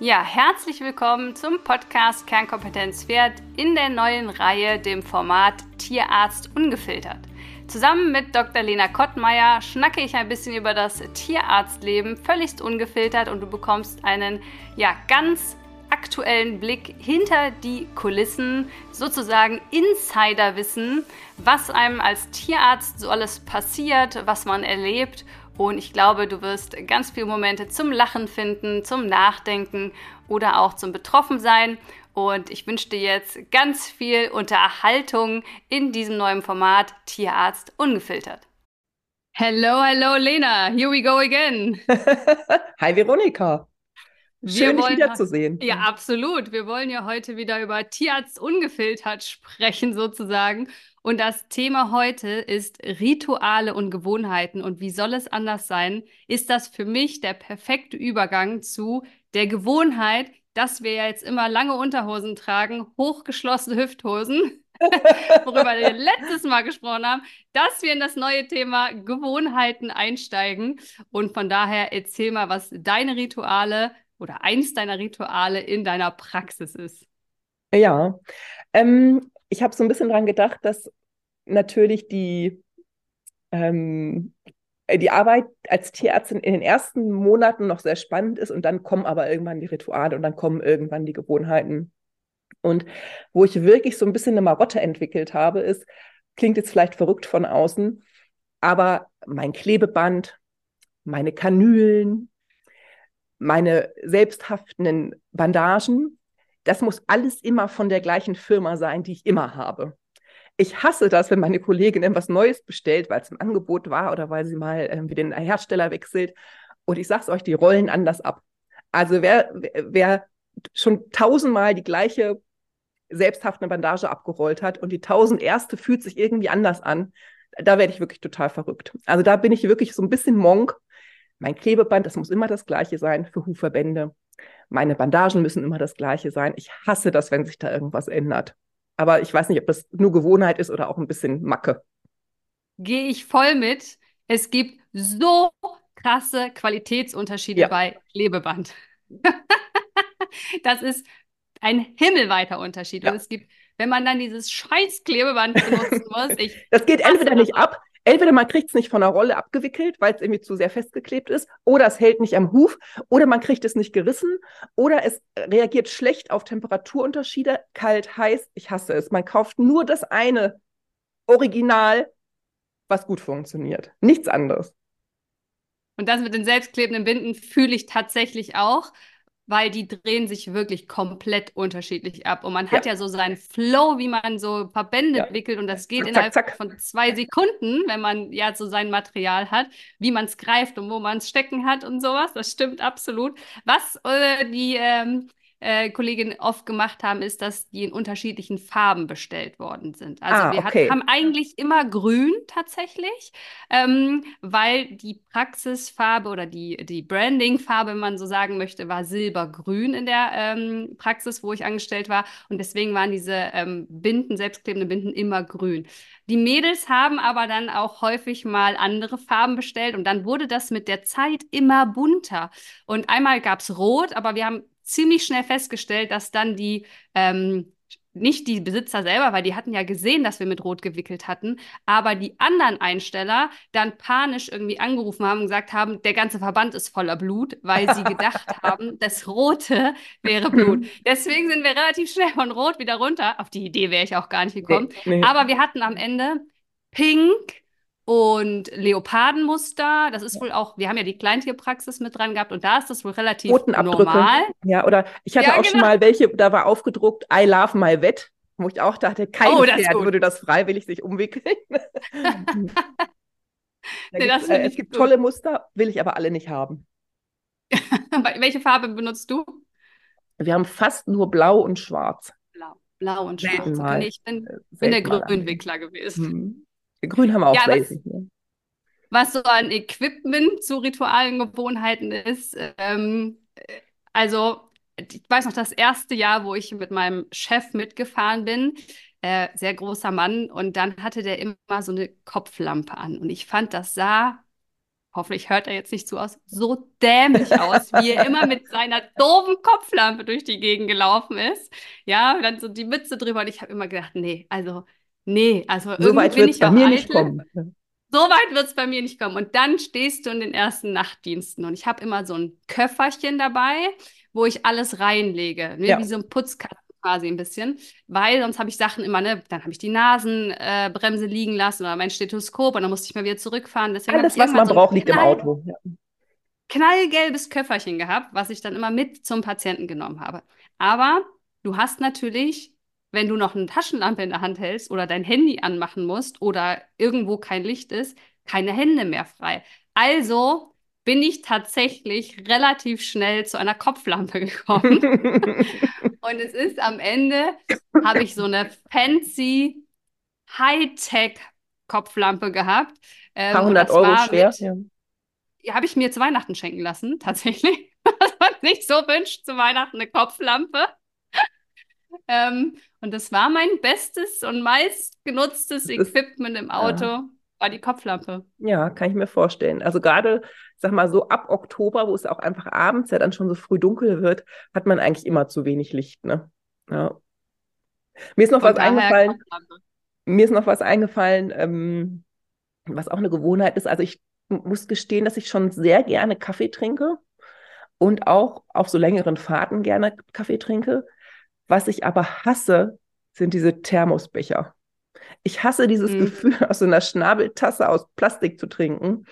Ja, herzlich willkommen zum Podcast Kernkompetenz Pferd in der neuen Reihe, dem Format Tierarzt ungefiltert. Zusammen mit Dr. Lena Kottmeier schnacke ich ein bisschen über das Tierarztleben, völligst ungefiltert und du bekommst einen ja ganz aktuellen Blick hinter die Kulissen, sozusagen Insiderwissen, was einem als Tierarzt so alles passiert, was man erlebt. Und ich glaube, du wirst ganz viele Momente zum Lachen finden, zum Nachdenken oder auch zum Betroffensein. Und ich wünsche dir jetzt ganz viel Unterhaltung in diesem neuen Format Tierarzt ungefiltert. Hello, hello, Lena. Here we go again. Hi, Veronika. Schön, dich wiederzusehen. Ja, absolut. Wir wollen ja heute wieder über Tierarzt ungefiltert sprechen, sozusagen. Und das Thema heute ist Rituale und Gewohnheiten. Und wie soll es anders sein? Ist das für mich der perfekte Übergang zu der Gewohnheit, dass wir ja jetzt immer lange Unterhosen tragen, hochgeschlossene Hüfthosen, worüber wir letztes Mal gesprochen haben, dass wir in das neue Thema Gewohnheiten einsteigen. Und von daher erzähl mal, was deine Rituale oder eins deiner Rituale in deiner Praxis ist. Ja, ähm, ich habe so ein bisschen dran gedacht, dass natürlich die, ähm, die Arbeit als Tierärztin in den ersten Monaten noch sehr spannend ist und dann kommen aber irgendwann die Rituale und dann kommen irgendwann die Gewohnheiten. Und wo ich wirklich so ein bisschen eine Marotte entwickelt habe, ist, klingt jetzt vielleicht verrückt von außen, aber mein Klebeband, meine Kanülen, meine selbsthaftenden Bandagen, das muss alles immer von der gleichen Firma sein, die ich immer habe. Ich hasse das, wenn meine Kollegin etwas Neues bestellt, weil es im Angebot war oder weil sie mal äh, den Hersteller wechselt. Und ich sage es euch, die rollen anders ab. Also wer, wer schon tausendmal die gleiche selbsthaftende Bandage abgerollt hat und die tausend erste fühlt sich irgendwie anders an, da werde ich wirklich total verrückt. Also da bin ich wirklich so ein bisschen Monk mein Klebeband, das muss immer das gleiche sein für Hufverbände. Meine Bandagen müssen immer das gleiche sein. Ich hasse das, wenn sich da irgendwas ändert. Aber ich weiß nicht, ob das nur Gewohnheit ist oder auch ein bisschen Macke. Gehe ich voll mit. Es gibt so krasse Qualitätsunterschiede ja. bei Klebeband. das ist ein himmelweiter Unterschied. Ja. Und es gibt, wenn man dann dieses scheiß Klebeband benutzen muss, ich. Das geht entweder nicht ab entweder man kriegt es nicht von der Rolle abgewickelt, weil es irgendwie zu sehr festgeklebt ist, oder es hält nicht am Huf, oder man kriegt es nicht gerissen, oder es reagiert schlecht auf Temperaturunterschiede, kalt, heiß. Ich hasse es. Man kauft nur das eine Original, was gut funktioniert. Nichts anderes. Und das mit den selbstklebenden Binden fühle ich tatsächlich auch weil die drehen sich wirklich komplett unterschiedlich ab. Und man hat ja, ja so seinen Flow, wie man so Verbände ja. wickelt. Und das geht zack, innerhalb zack. von zwei Sekunden, wenn man ja so sein Material hat, wie man es greift und wo man es stecken hat und sowas. Das stimmt absolut. Was äh, die ähm, äh, Kolleginnen oft gemacht haben, ist, dass die in unterschiedlichen Farben bestellt worden sind. Also ah, wir okay. haben eigentlich immer grün tatsächlich, ähm, weil die Praxisfarbe oder die, die Brandingfarbe, wenn man so sagen möchte, war silbergrün in der ähm, Praxis, wo ich angestellt war. Und deswegen waren diese ähm, Binden, selbstklebende Binden immer grün. Die Mädels haben aber dann auch häufig mal andere Farben bestellt und dann wurde das mit der Zeit immer bunter. Und einmal gab es Rot, aber wir haben ziemlich schnell festgestellt, dass dann die ähm, nicht die Besitzer selber, weil die hatten ja gesehen, dass wir mit Rot gewickelt hatten, aber die anderen Einsteller dann panisch irgendwie angerufen haben und gesagt haben, der ganze Verband ist voller Blut, weil sie gedacht haben, das Rote wäre Blut. Deswegen sind wir relativ schnell von Rot wieder runter. Auf die Idee wäre ich auch gar nicht gekommen. Nee, nee. Aber wir hatten am Ende Pink, und Leopardenmuster. Das ist wohl auch, wir haben ja die Kleintierpraxis mit dran gehabt und da ist das wohl relativ normal. Ja, oder ich hatte ja, auch genau. schon mal welche, da war aufgedruckt, I love my vet, wo ich auch dachte, kein oh, Pferd würde das freiwillig sich umwickeln. nee, äh, es gibt gut. tolle Muster, will ich aber alle nicht haben. Welche Farbe benutzt du? Wir haben fast nur blau und schwarz. Blau, blau und schwarz. Okay, ich bin, äh, bin der Grünwickler gewesen. Hm. Grün haben wir auch ja, was, was, so an Equipment zu ritualen Gewohnheiten ist, ähm, also ich weiß noch, das erste Jahr, wo ich mit meinem Chef mitgefahren bin, äh, sehr großer Mann, und dann hatte der immer so eine Kopflampe an. Und ich fand, das sah hoffentlich hört er jetzt nicht zu aus, so dämlich aus, wie er immer mit seiner doofen Kopflampe durch die Gegend gelaufen ist. Ja, dann so die Mütze drüber und ich habe immer gedacht, nee, also, nee, also so weit wird es bei mir eitel. nicht kommen. So weit wird es bei mir nicht kommen. Und dann stehst du in den ersten Nachtdiensten und ich habe immer so ein Köfferchen dabei, wo ich alles reinlege, ne? ja. wie so ein Putzkasten quasi ein bisschen, weil sonst habe ich Sachen immer, ne, dann habe ich die Nasenbremse äh, liegen lassen oder mein Stethoskop und dann musste ich mal wieder zurückfahren. Deswegen Alles, was man so braucht, liegt im Auto. Ja. Knallgelbes Köfferchen gehabt, was ich dann immer mit zum Patienten genommen habe. Aber du hast natürlich, wenn du noch eine Taschenlampe in der Hand hältst oder dein Handy anmachen musst oder irgendwo kein Licht ist, keine Hände mehr frei. Also bin ich tatsächlich relativ schnell zu einer Kopflampe gekommen. und es ist am Ende, habe ich so eine fancy Hightech-Kopflampe gehabt. Ähm, Paar hundert Euro schwer. Mit, ja. Habe ich mir zu Weihnachten schenken lassen, tatsächlich. Was man sich so wünscht, zu Weihnachten eine Kopflampe. ähm, und das war mein bestes und meistgenutztes Equipment im Auto. Ja war die Kopflampe. Ja, kann ich mir vorstellen. Also gerade, sag mal, so ab Oktober, wo es auch einfach abends ja dann schon so früh dunkel wird, hat man eigentlich immer zu wenig Licht, ne? Ja. Mir ist noch Von was eingefallen. Mir ist noch was eingefallen, ähm, was auch eine Gewohnheit ist. Also ich muss gestehen, dass ich schon sehr gerne Kaffee trinke und auch auf so längeren Fahrten gerne Kaffee trinke. Was ich aber hasse, sind diese Thermosbecher. Ich hasse dieses mhm. Gefühl, aus so einer Schnabeltasse aus Plastik zu trinken.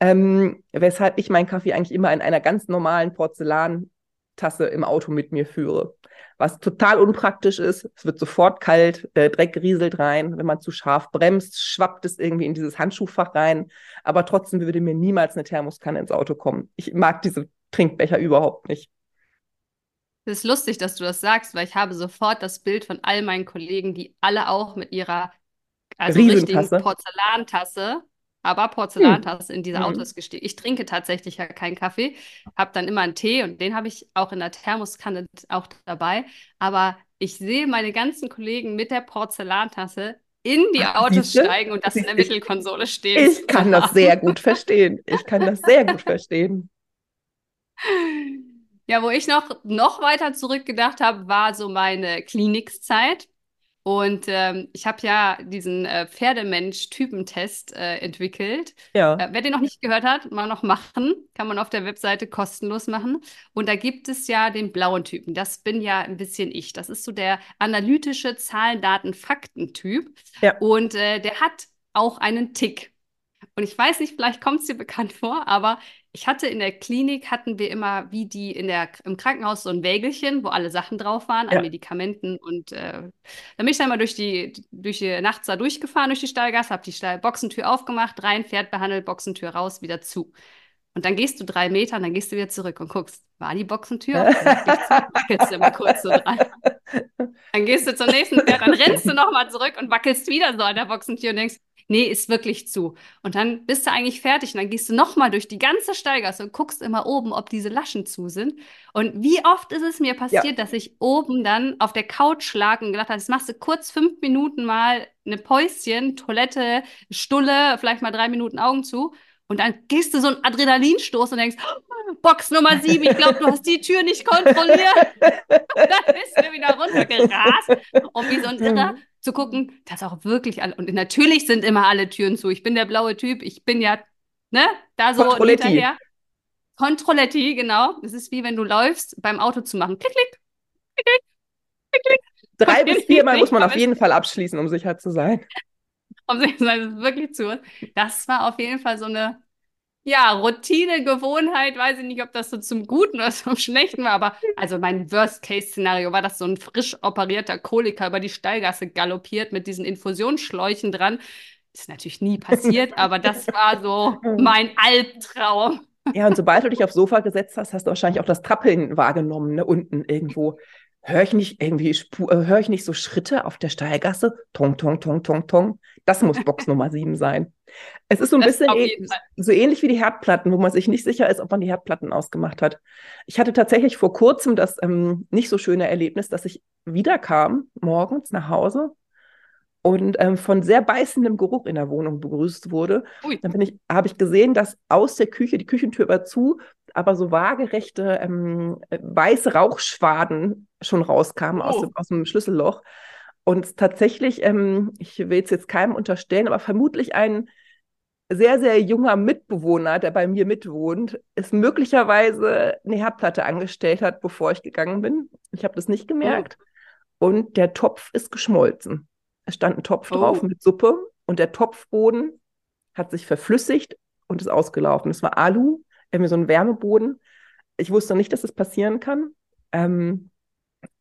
Ähm, weshalb ich meinen Kaffee eigentlich immer in einer ganz normalen Porzellantasse im Auto mit mir führe. Was total unpraktisch ist. Es wird sofort kalt, der Dreck rieselt rein. Wenn man zu scharf bremst, schwappt es irgendwie in dieses Handschuhfach rein. Aber trotzdem würde mir niemals eine Thermoskanne ins Auto kommen. Ich mag diese Trinkbecher überhaupt nicht. Es ist lustig, dass du das sagst, weil ich habe sofort das Bild von all meinen Kollegen, die alle auch mit ihrer also richtigen Porzellantasse, aber Porzellantasse hm. in dieser hm. Autos gestiegen. Ich trinke tatsächlich ja keinen Kaffee, habe dann immer einen Tee und den habe ich auch in der Thermoskanne auch dabei. Aber ich sehe meine ganzen Kollegen mit der Porzellantasse in die Ach, Autos steigen und das in der Mittelkonsole stehen. Ich kann das sehr gut verstehen. Ich kann das sehr gut verstehen. Ja, wo ich noch, noch weiter zurückgedacht habe, war so meine Klinikzeit. Und ähm, ich habe ja diesen äh, Pferdemensch-Typentest äh, entwickelt. Ja. Äh, wer den noch nicht gehört hat, mal noch machen. Kann man auf der Webseite kostenlos machen. Und da gibt es ja den blauen Typen. Das bin ja ein bisschen ich. Das ist so der analytische Zahlen, Daten, Fakten-Typ. Ja. Und äh, der hat auch einen Tick. Und ich weiß nicht, vielleicht kommt es dir bekannt vor, aber ich hatte in der Klinik, hatten wir immer wie die in der, im Krankenhaus so ein Wägelchen, wo alle Sachen drauf waren, ja. an Medikamenten. Und äh, dann bin ich dann mal durch die, durch die nachts da durchgefahren, durch die Stallgasse, habe die Stall Boxentür aufgemacht, rein, Pferd behandelt, Boxentür raus, wieder zu. Und dann gehst du drei Meter und dann gehst du wieder zurück und guckst, war die Boxentür? wackelst du immer kurz so dran. Dann gehst du zum nächsten Pferd, dann rennst du nochmal zurück und wackelst wieder so an der Boxentür und denkst, nee, ist wirklich zu. Und dann bist du eigentlich fertig und dann gehst du nochmal durch die ganze Steigasse und guckst immer oben, ob diese Laschen zu sind. Und wie oft ist es mir passiert, ja. dass ich oben dann auf der Couch lag und gedacht habe, das machst du kurz fünf Minuten mal eine Päuschen, Toilette, Stulle, vielleicht mal drei Minuten Augen zu. Und dann gehst du so einen Adrenalinstoß und denkst, Box Nummer sieben, ich glaube, du hast die Tür nicht kontrolliert. und dann bist du wieder runtergerast und wie so ein Irrer zu gucken, dass auch wirklich alle, und natürlich sind immer alle Türen zu. Ich bin der blaue Typ, ich bin ja, ne, da so Kontrolletti. hinterher. Kontrolletti, genau. Das ist wie wenn du läufst, beim Auto zu machen. Klick, klick, klick, klick, klick. Drei bis viermal muss man auf jeden Fall abschließen, um sicher zu sein. Um sicher zu sein, das ist wirklich zu. Das war auf jeden Fall so eine ja, Routine, Gewohnheit, weiß ich nicht, ob das so zum Guten oder zum Schlechten war, aber also mein Worst-Case-Szenario war, dass so ein frisch operierter Koliker über die Stallgasse galoppiert mit diesen Infusionsschläuchen dran. Ist natürlich nie passiert, aber das war so mein Albtraum. Ja, und sobald du dich aufs Sofa gesetzt hast, hast du wahrscheinlich auch das Trappeln wahrgenommen, ne, unten irgendwo. Höre ich nicht irgendwie, äh, höre ich nicht so Schritte auf der Stallgasse? Tong, tong, tong, tong, tong. Das muss Box Nummer 7 sein. Es ist so ein das bisschen e so ähnlich wie die Herdplatten, wo man sich nicht sicher ist, ob man die Herdplatten ausgemacht hat. Ich hatte tatsächlich vor kurzem das ähm, nicht so schöne Erlebnis, dass ich wiederkam morgens nach Hause und ähm, von sehr beißendem Geruch in der Wohnung begrüßt wurde. Ui. Dann ich, habe ich gesehen, dass aus der Küche, die Küchentür war zu, aber so waagerechte ähm, weiße Rauchschwaden schon rauskamen oh. aus, dem, aus dem Schlüsselloch. Und tatsächlich, ähm, ich will es jetzt keinem unterstellen, aber vermutlich ein sehr, sehr junger Mitbewohner, der bei mir mitwohnt, ist möglicherweise eine Herdplatte angestellt hat, bevor ich gegangen bin. Ich habe das nicht gemerkt. Oh. Und der Topf ist geschmolzen. Es stand ein Topf oh. drauf mit Suppe und der Topfboden hat sich verflüssigt und ist ausgelaufen. Es war Alu, irgendwie so ein Wärmeboden. Ich wusste nicht, dass es das passieren kann. Ähm,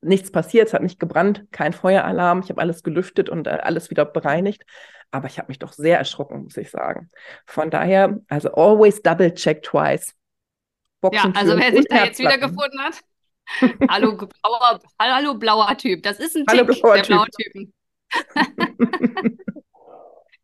nichts passiert, es hat nicht gebrannt, kein Feueralarm. Ich habe alles gelüftet und äh, alles wieder bereinigt. Aber ich habe mich doch sehr erschrocken, muss ich sagen. Von daher, also always double check twice. ja, also wer sich da jetzt wieder gefunden hat. hallo, blauer, hallo blauer Typ. Das ist ein Tick hallo, blauer der blaue Typen.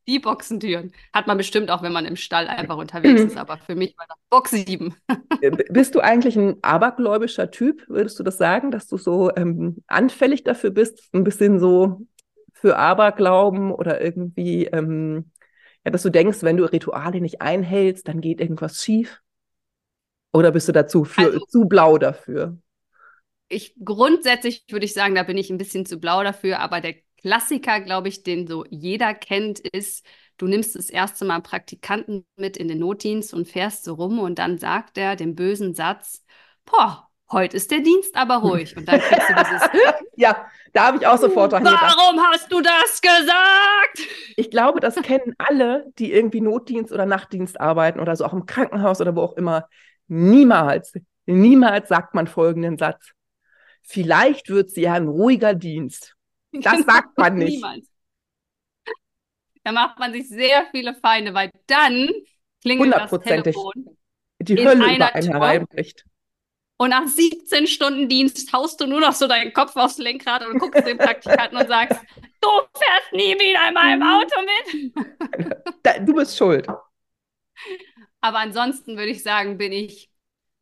Die Boxentüren hat man bestimmt auch, wenn man im Stall einfach unterwegs ist. Aber für mich war das Box 7. Äh, bist du eigentlich ein abergläubischer Typ? Würdest du das sagen, dass du so ähm, anfällig dafür bist, ein bisschen so für Aberglauben oder irgendwie, ähm, ja, dass du denkst, wenn du Rituale nicht einhältst, dann geht irgendwas schief? Oder bist du dazu für, also, zu blau dafür? Ich grundsätzlich würde ich sagen, da bin ich ein bisschen zu blau dafür, aber der Klassiker, glaube ich, den so jeder kennt, ist, du nimmst das erste Mal Praktikanten mit in den Notdienst und fährst so rum und dann sagt er den bösen Satz, boah, heute ist der Dienst aber ruhig. Und dann kriegst du dieses. ja, da habe ich auch sofort dran gedacht. Warum hast du das gesagt? Ich glaube, das kennen alle, die irgendwie Notdienst oder Nachtdienst arbeiten oder so auch im Krankenhaus oder wo auch immer. Niemals, niemals sagt man folgenden Satz. Vielleicht wird sie ja ein ruhiger Dienst. Das genau, sagt man nicht. Niemals. Da macht man sich sehr viele Feinde, weil dann klingelt das Telefon. Die Hölle über einen hereinbricht. Und nach 17 Stunden Dienst haust du nur noch so deinen Kopf aufs Lenkrad und guckst den Praktikanten und sagst, du fährst nie wieder in meinem Auto mit. Du bist schuld. Aber ansonsten würde ich sagen, bin ich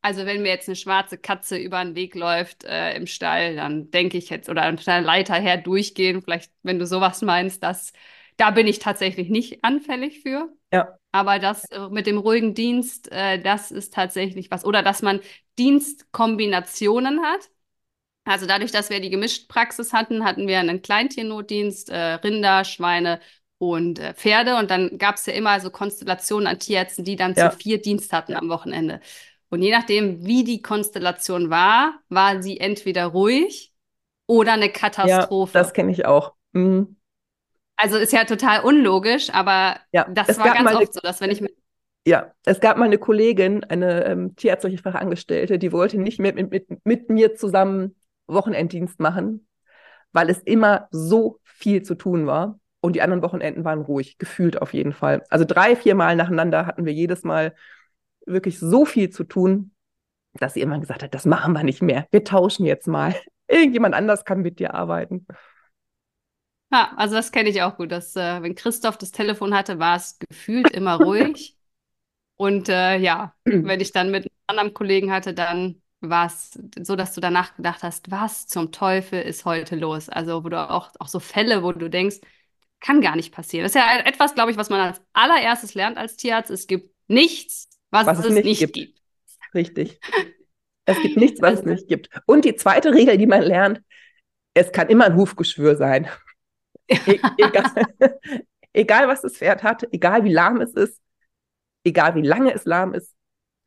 also wenn mir jetzt eine schwarze Katze über den Weg läuft äh, im Stall, dann denke ich jetzt, oder der Leiter her durchgehen, vielleicht, wenn du sowas meinst, dass da bin ich tatsächlich nicht anfällig für. Ja. Aber das äh, mit dem ruhigen Dienst, äh, das ist tatsächlich was. Oder dass man Dienstkombinationen hat. Also dadurch, dass wir die Gemischtpraxis hatten, hatten wir einen Kleintiernotdienst, äh, Rinder, Schweine und äh, Pferde. Und dann gab es ja immer so Konstellationen an Tierärzten, die dann ja. zu vier Dienst hatten am Wochenende. Und je nachdem, wie die Konstellation war, war sie entweder ruhig oder eine Katastrophe. Ja, das kenne ich auch. Mhm. Also ist ja total unlogisch, aber ja, das war ganz oft so, dass wenn ich mit ja, es gab mal eine Kollegin, eine ähm, tierärztliche Fachangestellte, die wollte nicht mehr mit, mit, mit mir zusammen Wochenenddienst machen, weil es immer so viel zu tun war. Und die anderen Wochenenden waren ruhig, gefühlt auf jeden Fall. Also drei, vier Mal nacheinander hatten wir jedes Mal wirklich so viel zu tun, dass sie immer gesagt hat, das machen wir nicht mehr. Wir tauschen jetzt mal. Irgendjemand anders kann mit dir arbeiten. Ja, also das kenne ich auch gut. Dass, äh, wenn Christoph das Telefon hatte, war es gefühlt immer ruhig. Und äh, ja, wenn ich dann mit einem anderen Kollegen hatte, dann war es so, dass du danach gedacht hast, was zum Teufel ist heute los? Also, wo du auch, auch so Fälle, wo du denkst, kann gar nicht passieren. Das ist ja etwas, glaube ich, was man als allererstes lernt als Tierarzt. Es gibt nichts, was, was es, nicht, nicht gibt. gibt. Richtig. Es gibt nichts, was es nicht gibt. Und die zweite Regel, die man lernt, es kann immer ein Hufgeschwür sein. E egal, egal, was das Pferd hat, egal wie lahm es ist, egal wie lange es lahm ist,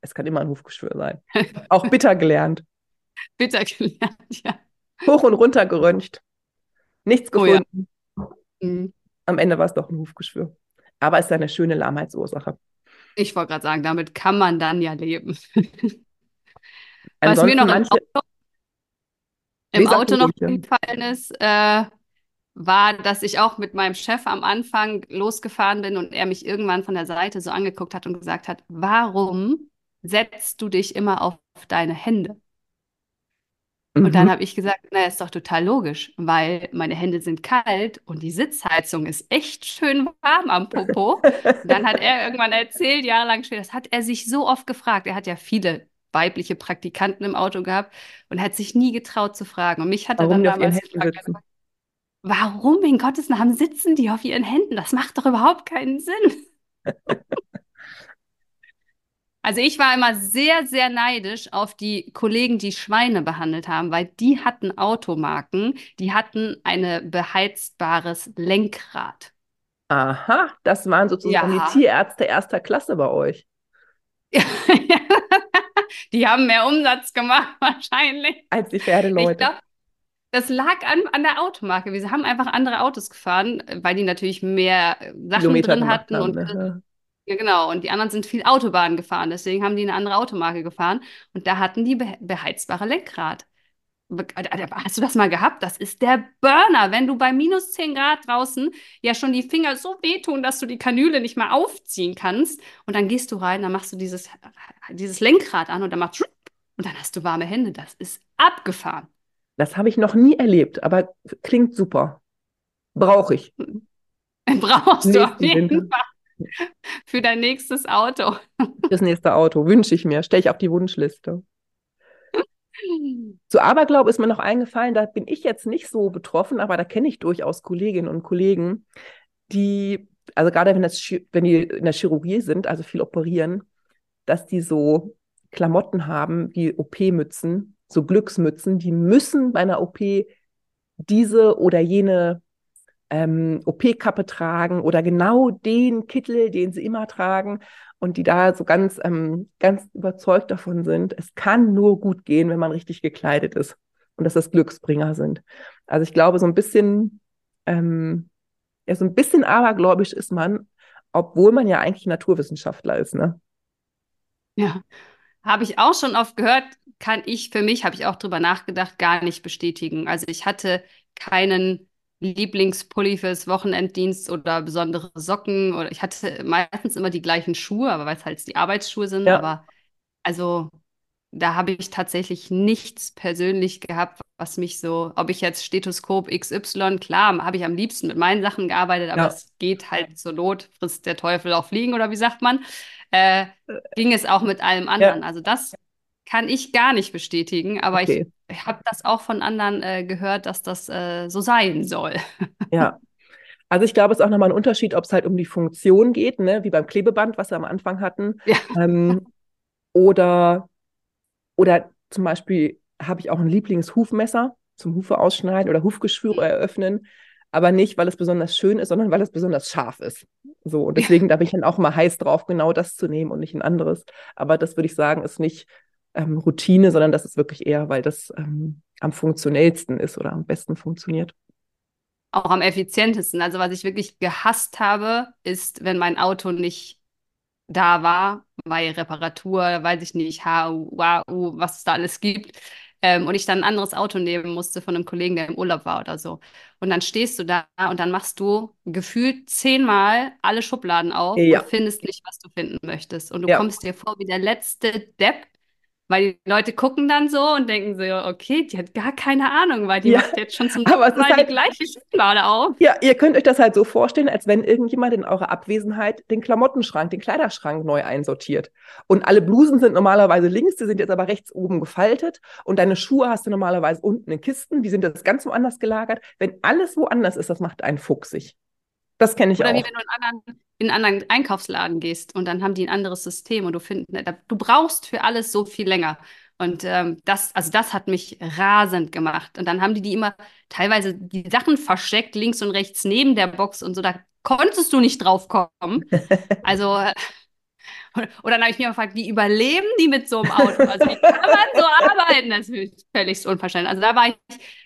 es kann immer ein Hufgeschwür sein. Auch bitter gelernt. bitter gelernt, ja. Hoch und runter geröntgt. Nichts gefunden. Oh, ja. mhm. Am Ende war es doch ein Hufgeschwür. Aber es ist eine schöne Lahmheitsursache. Ich wollte gerade sagen, damit kann man dann ja leben. Was mir noch im Auto, im Auto noch gefallen ist, äh, war, dass ich auch mit meinem Chef am Anfang losgefahren bin und er mich irgendwann von der Seite so angeguckt hat und gesagt hat, warum setzt du dich immer auf deine Hände? Mhm. Und dann mhm. habe ich gesagt, naja, ist doch total logisch, weil meine Hände sind kalt und die Sitzheizung ist echt schön warm am Popo. dann hat er irgendwann erzählt, jahrelang später, das hat er sich so oft gefragt. Er hat ja viele weibliche Praktikanten im Auto gehabt und hat sich nie getraut zu fragen. Und mich hat er dann damals gefragt, warum in Gottes Namen sitzen die auf ihren Händen? Das macht doch überhaupt keinen Sinn. Also ich war immer sehr, sehr neidisch auf die Kollegen, die Schweine behandelt haben, weil die hatten Automarken, die hatten ein beheizbares Lenkrad. Aha, das waren sozusagen ja. die Tierärzte erster Klasse bei euch. die haben mehr Umsatz gemacht wahrscheinlich. Als die Pferdeleute. Ich das lag an, an der Automarke. Wir haben einfach andere Autos gefahren, weil die natürlich mehr Sachen Kilometer drin hatten. Haben, und, ne? Ja, genau. Und die anderen sind viel Autobahn gefahren. Deswegen haben die eine andere Automarke gefahren. Und da hatten die beheizbare Lenkrad. Hast du das mal gehabt? Das ist der Burner, wenn du bei minus 10 Grad draußen ja schon die Finger so wehtun, dass du die Kanüle nicht mehr aufziehen kannst. Und dann gehst du rein, dann machst du dieses, dieses Lenkrad an und dann machst und dann hast du warme Hände. Das ist abgefahren. Das habe ich noch nie erlebt, aber klingt super. Brauche ich. Brauchst du auf jeden Winter. Fall. Für dein nächstes Auto. Das nächste Auto wünsche ich mir. Stelle ich auf die Wunschliste. Zu Aberglaube ist mir noch eingefallen, da bin ich jetzt nicht so betroffen, aber da kenne ich durchaus Kolleginnen und Kollegen, die, also gerade wenn, das, wenn die in der Chirurgie sind, also viel operieren, dass die so Klamotten haben wie OP-Mützen, so Glücksmützen, die müssen bei einer OP diese oder jene ähm, OP-Kappe tragen oder genau den Kittel, den sie immer tragen und die da so ganz, ähm, ganz überzeugt davon sind, es kann nur gut gehen, wenn man richtig gekleidet ist und dass das Glücksbringer sind. Also ich glaube, so ein bisschen, ähm, ja, so ein bisschen abergläubisch ist man, obwohl man ja eigentlich Naturwissenschaftler ist, ne? Ja, habe ich auch schon oft gehört, kann ich für mich, habe ich auch drüber nachgedacht, gar nicht bestätigen. Also ich hatte keinen Lieblingspulli fürs Wochenenddienst oder besondere Socken oder ich hatte meistens immer die gleichen Schuhe, aber weil es halt die Arbeitsschuhe sind. Ja. Aber also da habe ich tatsächlich nichts persönlich gehabt, was mich so, ob ich jetzt Stethoskop XY, klar, habe ich am liebsten mit meinen Sachen gearbeitet, aber ja. es geht halt zur Not, frisst der Teufel auch fliegen oder wie sagt man äh, ging es auch mit allem anderen. Ja. Also das kann ich gar nicht bestätigen, aber okay. ich, ich habe das auch von anderen äh, gehört, dass das äh, so sein soll. Ja. Also ich glaube, es ist auch nochmal ein Unterschied, ob es halt um die Funktion geht, ne? wie beim Klebeband, was wir am Anfang hatten. Ja. Ähm, oder, oder zum Beispiel habe ich auch ein Lieblingshufmesser zum Hufe ausschneiden oder Hufgeschwüre mhm. eröffnen aber nicht, weil es besonders schön ist, sondern weil es besonders scharf ist. So, und deswegen da bin ich dann auch mal heiß drauf, genau das zu nehmen und nicht ein anderes. Aber das würde ich sagen, ist nicht ähm, Routine, sondern das ist wirklich eher, weil das ähm, am funktionellsten ist oder am besten funktioniert. Auch am effizientesten. Also was ich wirklich gehasst habe, ist, wenn mein Auto nicht da war, weil Reparatur, weiß ich nicht, HU, was es da alles gibt ähm, und ich dann ein anderes Auto nehmen musste von einem Kollegen, der im Urlaub war oder so. Und dann stehst du da und dann machst du gefühlt zehnmal alle Schubladen auf ja. und findest nicht, was du finden möchtest. Und du ja. kommst dir vor wie der letzte Depp, weil die Leute gucken dann so und denken so, okay, die hat gar keine Ahnung, weil die ja, macht jetzt schon zum dritten Mal halt, die gleiche Schublade auf. Ja, ihr könnt euch das halt so vorstellen, als wenn irgendjemand in eurer Abwesenheit den Klamottenschrank, den Kleiderschrank neu einsortiert. Und alle Blusen sind normalerweise links, die sind jetzt aber rechts oben gefaltet. Und deine Schuhe hast du normalerweise unten in Kisten, die sind jetzt ganz woanders gelagert. Wenn alles woanders ist, das macht einen fuchsig. Das kenne ich Oder auch. Oder wie wenn du in einen, anderen, in einen anderen Einkaufsladen gehst und dann haben die ein anderes System und du findest, du brauchst für alles so viel länger. Und ähm, das, also das hat mich rasend gemacht. Und dann haben die die immer teilweise die Sachen versteckt, links und rechts neben der Box und so. Da konntest du nicht drauf kommen. Also, äh, oder dann habe ich mir gefragt, wie überleben die mit so einem Auto? Also, wie kann man so arbeiten? Das ist völlig unverständlich. Also, da war ich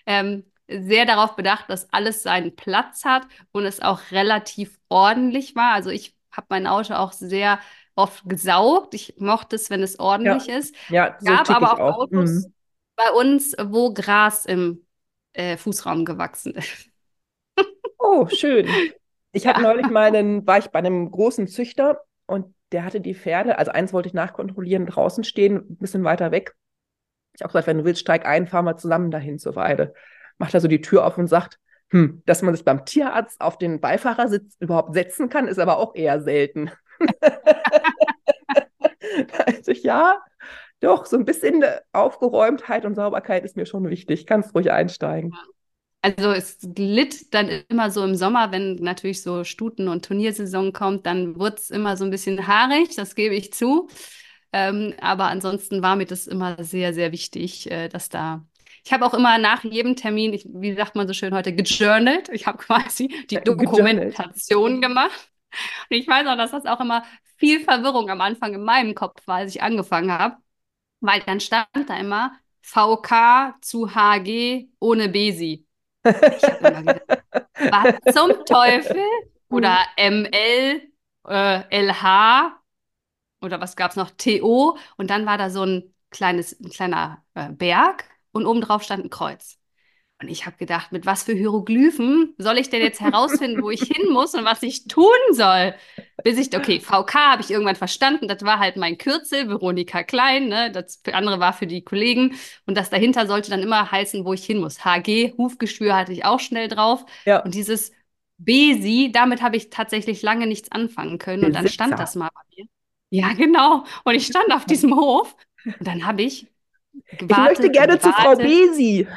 ähm, sehr darauf bedacht, dass alles seinen Platz hat und es auch relativ ordentlich war. Also ich habe mein Auto auch sehr oft gesaugt. Ich mochte es, wenn es ordentlich ja. ist. Ja, so gab aber auch, auch, Autos mhm. bei uns, wo Gras im äh, Fußraum gewachsen ist. Oh, schön. Ich ja. neulich mal einen, war ich bei einem großen Züchter und der hatte die Pferde, also eins wollte ich nachkontrollieren, draußen stehen, ein bisschen weiter weg. Ich habe gesagt, wenn du willst, steig ein, fahren wir zusammen dahin zur Weide macht er so die Tür auf und sagt, hm, dass man sich beim Tierarzt auf den Beifahrersitz überhaupt setzen kann, ist aber auch eher selten. also ja, doch, so ein bisschen Aufgeräumtheit und Sauberkeit ist mir schon wichtig. Kannst ruhig einsteigen. also es glitt dann immer so im Sommer, wenn natürlich so Stuten- und Turniersaison kommt, dann wird es immer so ein bisschen haarig, das gebe ich zu. Ähm, aber ansonsten war mir das immer sehr, sehr wichtig, äh, dass da. Ich habe auch immer nach jedem Termin, ich, wie sagt man so schön heute, gejournalt. Ich habe quasi die Dokumentation gemacht. Und ich weiß auch, dass das auch immer viel Verwirrung am Anfang in meinem Kopf war, als ich angefangen habe. Weil dann stand da immer VK zu HG ohne Besi. Ich habe immer gedacht, was zum Teufel? Oder ML, äh, LH oder was gab es noch? TO. Und dann war da so ein kleines, ein kleiner äh, Berg und obendrauf stand ein Kreuz. Und ich habe gedacht, mit was für Hieroglyphen soll ich denn jetzt herausfinden, wo ich hin muss und was ich tun soll? Bis ich, okay, VK habe ich irgendwann verstanden. Das war halt mein Kürzel, Veronika Klein. Ne? Das andere war für die Kollegen. Und das dahinter sollte dann immer heißen, wo ich hin muss. HG, Hufgeschwür hatte ich auch schnell drauf. Ja. Und dieses Besi, damit habe ich tatsächlich lange nichts anfangen können. Und dann stand das mal bei mir. Ja, genau. Und ich stand auf diesem Hof und dann habe ich gewartet. Ich möchte gerne zu Frau Besi.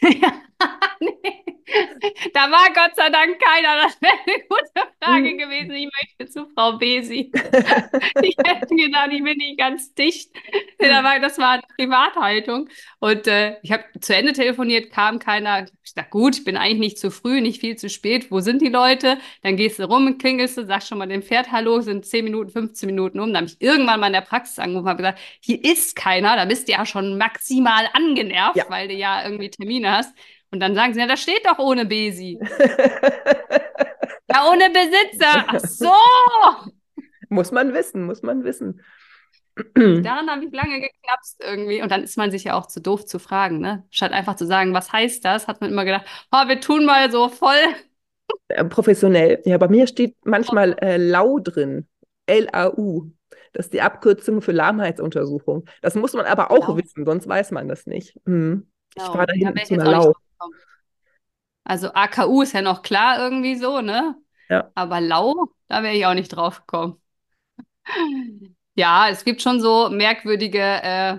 ja, nee. Da war Gott sei Dank keiner. Das wäre eine gute Frage mhm. gewesen. Ich möchte zu Frau Besi. ich hätte gedacht, ich bin nicht ganz dicht. Das war eine Privathaltung. Und äh, ich habe zu Ende telefoniert, kam keiner. Ich dachte, gut, ich bin eigentlich nicht zu früh, nicht viel zu spät. Wo sind die Leute? Dann gehst du rum, klingelst du, sagst schon mal dem Pferd Hallo, sind 10 Minuten, 15 Minuten um. Dann habe ich irgendwann mal in der Praxis angerufen und habe gesagt, hier ist keiner. Da bist du ja schon maximal angenervt, ja. weil du ja irgendwie Termine hast. Und dann sagen sie, ja, da steht doch ohne Besi. ja, ohne Besitzer. Ach so. Muss man wissen, muss man wissen. Daran habe ich lange geknapst irgendwie. Und dann ist man sich ja auch zu doof zu fragen, ne? Statt einfach zu sagen, was heißt das, hat man immer gedacht, oh, wir tun mal so voll. Professionell. Ja, bei mir steht manchmal äh, Lau drin. L-A-U. Das ist die Abkürzung für Lahmheitsuntersuchung. Das muss man aber auch genau. wissen, sonst weiß man das nicht. Hm. Genau. Ich war da hinten zu einer Lau. Also AKU ist ja noch klar irgendwie so, ne? Ja. Aber Lau, da wäre ich auch nicht drauf gekommen. Ja, es gibt schon so merkwürdige äh,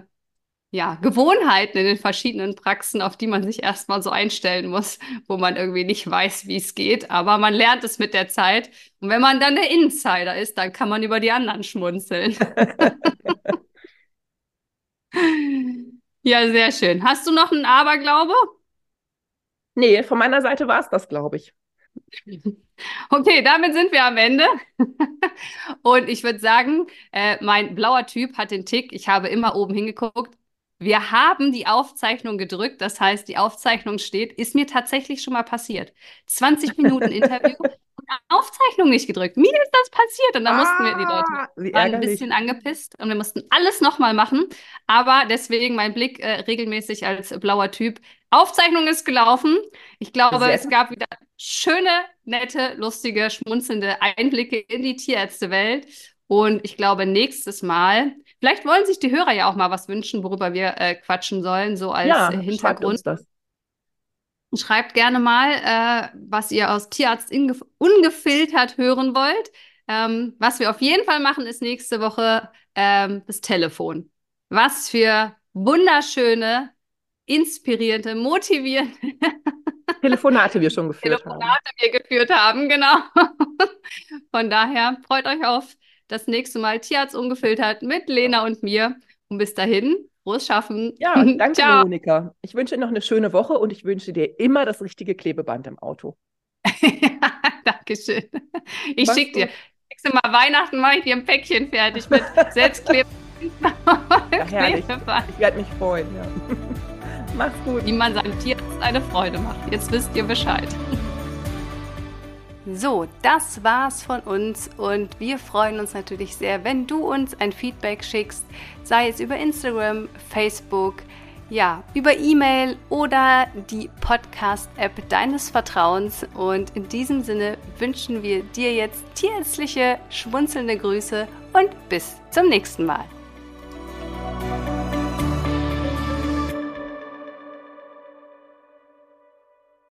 ja, Gewohnheiten in den verschiedenen Praxen, auf die man sich erstmal so einstellen muss, wo man irgendwie nicht weiß, wie es geht. Aber man lernt es mit der Zeit. Und wenn man dann der Insider ist, dann kann man über die anderen schmunzeln. ja, sehr schön. Hast du noch einen Aberglaube? Nee, von meiner Seite war es das, glaube ich. Okay, damit sind wir am Ende. Und ich würde sagen, äh, mein blauer Typ hat den Tick, ich habe immer oben hingeguckt. Wir haben die Aufzeichnung gedrückt, das heißt, die Aufzeichnung steht, ist mir tatsächlich schon mal passiert. 20 Minuten Interview Aufzeichnung nicht gedrückt. Mir ist das passiert und da ah, mussten wir die Leute waren ein bisschen angepisst und wir mussten alles nochmal machen. Aber deswegen mein Blick äh, regelmäßig als blauer Typ. Aufzeichnung ist gelaufen. Ich glaube, Sehr. es gab wieder schöne, nette, lustige, schmunzelnde Einblicke in die Tierärztewelt. Und ich glaube, nächstes Mal, vielleicht wollen sich die Hörer ja auch mal was wünschen, worüber wir äh, quatschen sollen, so als ja, äh, Hintergrund. Uns das. Schreibt gerne mal, äh, was ihr aus Tierarzt ungefiltert hören wollt. Ähm, was wir auf jeden Fall machen, ist nächste Woche ähm, das Telefon. Was für wunderschöne, inspirierende, motivierende Telefonate wir schon geführt Telefonate haben. Telefonate wir geführt haben, genau. Von daher freut euch auf das nächste Mal Tierarzt ungefiltert mit Lena und mir. Und bis dahin, Frohes Schaffen. Ja, danke, Ciao. Monika. Ich wünsche dir noch eine schöne Woche und ich wünsche dir immer das richtige Klebeband im Auto. Dankeschön. Ich schicke dir. Nächstes Mal Weihnachten mache ich dir ein Päckchen fertig mit Selbstklebeband. ja, herrlich. Ich werde mich freuen. Ja. Mach's gut. Wie man seinem Tier eine Freude macht. Jetzt wisst ihr Bescheid. So, das war's von uns und wir freuen uns natürlich sehr, wenn du uns ein Feedback schickst, sei es über Instagram, Facebook, ja, über E-Mail oder die Podcast-App deines Vertrauens. Und in diesem Sinne wünschen wir dir jetzt tierärztliche, schmunzelnde Grüße und bis zum nächsten Mal.